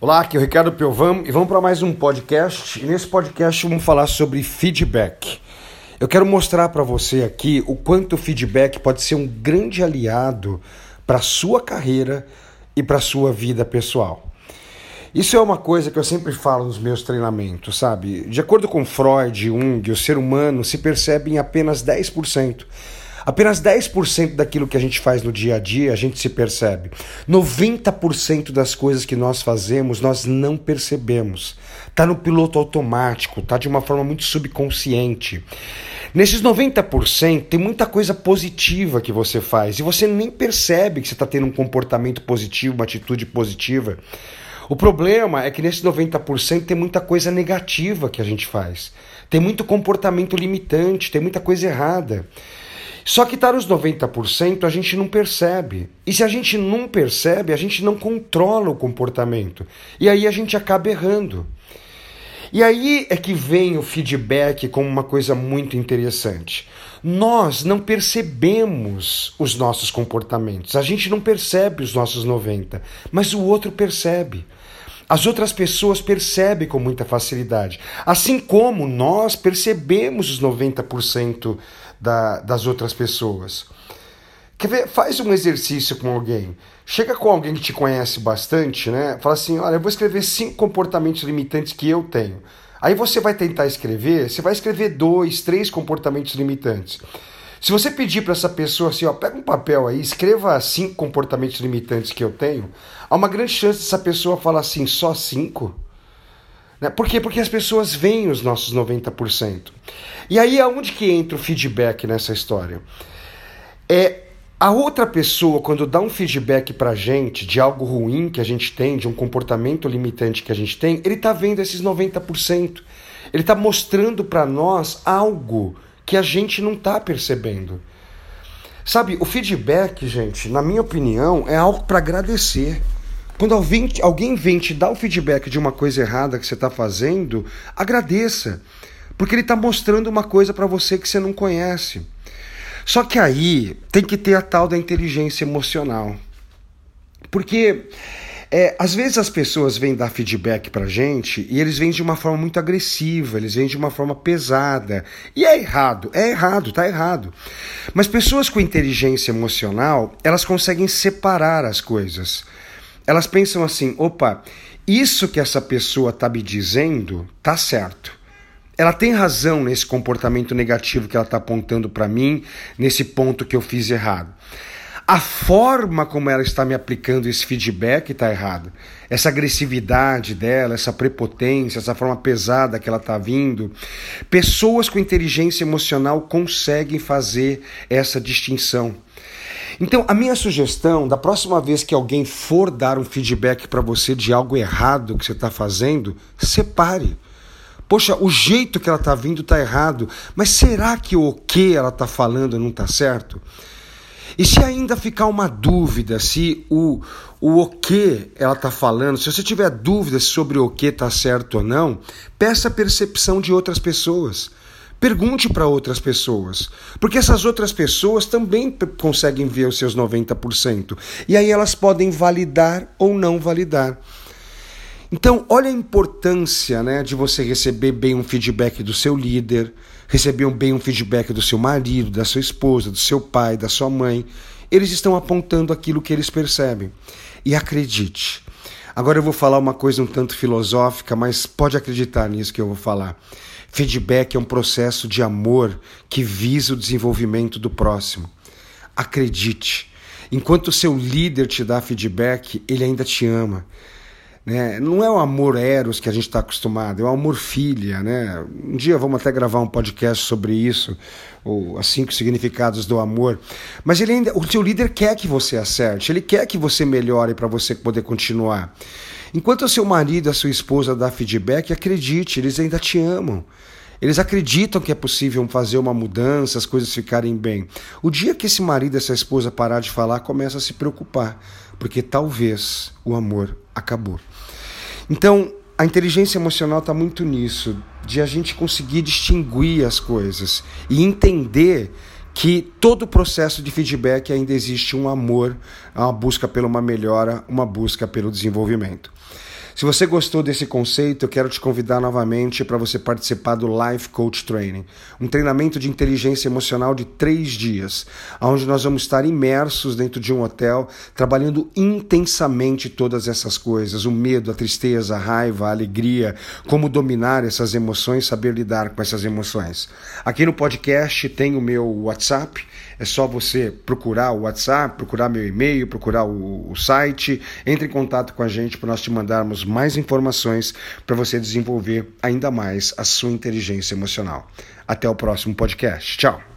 Olá, aqui é o Ricardo Piovam e vamos para mais um podcast. E nesse podcast vamos falar sobre feedback. Eu quero mostrar para você aqui o quanto o feedback pode ser um grande aliado para sua carreira e para sua vida pessoal. Isso é uma coisa que eu sempre falo nos meus treinamentos, sabe? De acordo com Freud Jung, o ser humano se percebe em apenas 10%. Apenas 10% daquilo que a gente faz no dia a dia a gente se percebe. 90% das coisas que nós fazemos nós não percebemos. Tá no piloto automático, tá de uma forma muito subconsciente. Nesses 90% tem muita coisa positiva que você faz e você nem percebe que você está tendo um comportamento positivo, uma atitude positiva. O problema é que nesses 90% tem muita coisa negativa que a gente faz. Tem muito comportamento limitante, tem muita coisa errada. Só que tá nos 90% a gente não percebe. E se a gente não percebe, a gente não controla o comportamento. E aí a gente acaba errando. E aí é que vem o feedback como uma coisa muito interessante. Nós não percebemos os nossos comportamentos, a gente não percebe os nossos 90, mas o outro percebe. As outras pessoas percebem com muita facilidade, assim como nós percebemos os 90% da, das outras pessoas. Quer ver? Faz um exercício com alguém. Chega com alguém que te conhece bastante, né? Fala assim: olha, eu vou escrever cinco comportamentos limitantes que eu tenho. Aí você vai tentar escrever, você vai escrever dois, três comportamentos limitantes. Se você pedir para essa pessoa assim, ó, pega um papel aí, escreva cinco comportamentos limitantes que eu tenho, há uma grande chance dessa pessoa falar assim, só cinco? Né? Por quê? Porque as pessoas veem os nossos 90%. E aí aonde que entra o feedback nessa história? É a outra pessoa, quando dá um feedback pra gente de algo ruim que a gente tem, de um comportamento limitante que a gente tem, ele tá vendo esses 90%. Ele tá mostrando para nós algo que a gente não tá percebendo. Sabe, o feedback, gente, na minha opinião, é algo para agradecer. Quando alguém, alguém vem te dar o feedback de uma coisa errada que você está fazendo, agradeça. Porque ele está mostrando uma coisa para você que você não conhece. Só que aí tem que ter a tal da inteligência emocional. Porque é, às vezes as pessoas vêm dar feedback pra gente e eles vêm de uma forma muito agressiva, eles vêm de uma forma pesada. E é errado, é errado, tá errado. Mas pessoas com inteligência emocional, elas conseguem separar as coisas. Elas pensam assim: opa, isso que essa pessoa tá me dizendo tá certo ela tem razão nesse comportamento negativo que ela está apontando para mim, nesse ponto que eu fiz errado. A forma como ela está me aplicando esse feedback está errada. Essa agressividade dela, essa prepotência, essa forma pesada que ela está vindo. Pessoas com inteligência emocional conseguem fazer essa distinção. Então, a minha sugestão, da próxima vez que alguém for dar um feedback para você de algo errado que você está fazendo, separe. Poxa, o jeito que ela está vindo está errado, mas será que o que ela está falando não está certo? E se ainda ficar uma dúvida se o, o o que ela está falando, se você tiver dúvidas sobre o que está certo ou não, peça a percepção de outras pessoas. Pergunte para outras pessoas, porque essas outras pessoas também conseguem ver os seus 90%. E aí elas podem validar ou não validar. Então, olha a importância né, de você receber bem um feedback do seu líder, receber bem um feedback do seu marido, da sua esposa, do seu pai, da sua mãe. Eles estão apontando aquilo que eles percebem. E acredite. Agora eu vou falar uma coisa um tanto filosófica, mas pode acreditar nisso que eu vou falar. Feedback é um processo de amor que visa o desenvolvimento do próximo. Acredite. Enquanto o seu líder te dá feedback, ele ainda te ama. Né? Não é o amor eros que a gente está acostumado, é o amor filha. Né? Um dia vamos até gravar um podcast sobre isso, os cinco significados do amor. Mas ele ainda, o seu líder quer que você acerte, ele quer que você melhore para você poder continuar. Enquanto o seu marido, a sua esposa dá feedback, acredite, eles ainda te amam. Eles acreditam que é possível fazer uma mudança, as coisas ficarem bem. O dia que esse marido, essa esposa parar de falar, começa a se preocupar, porque talvez o amor acabou. Então, a inteligência emocional está muito nisso, de a gente conseguir distinguir as coisas e entender que todo o processo de feedback ainda existe um amor, uma busca pela uma melhora, uma busca pelo desenvolvimento. Se você gostou desse conceito, eu quero te convidar novamente para você participar do Life Coach Training, um treinamento de inteligência emocional de três dias, onde nós vamos estar imersos dentro de um hotel, trabalhando intensamente todas essas coisas: o medo, a tristeza, a raiva, a alegria, como dominar essas emoções, saber lidar com essas emoções. Aqui no podcast tem o meu WhatsApp, é só você procurar o WhatsApp, procurar meu e-mail, procurar o, o site, entre em contato com a gente para nós te mandarmos mais informações para você desenvolver ainda mais a sua inteligência emocional. Até o próximo podcast. Tchau!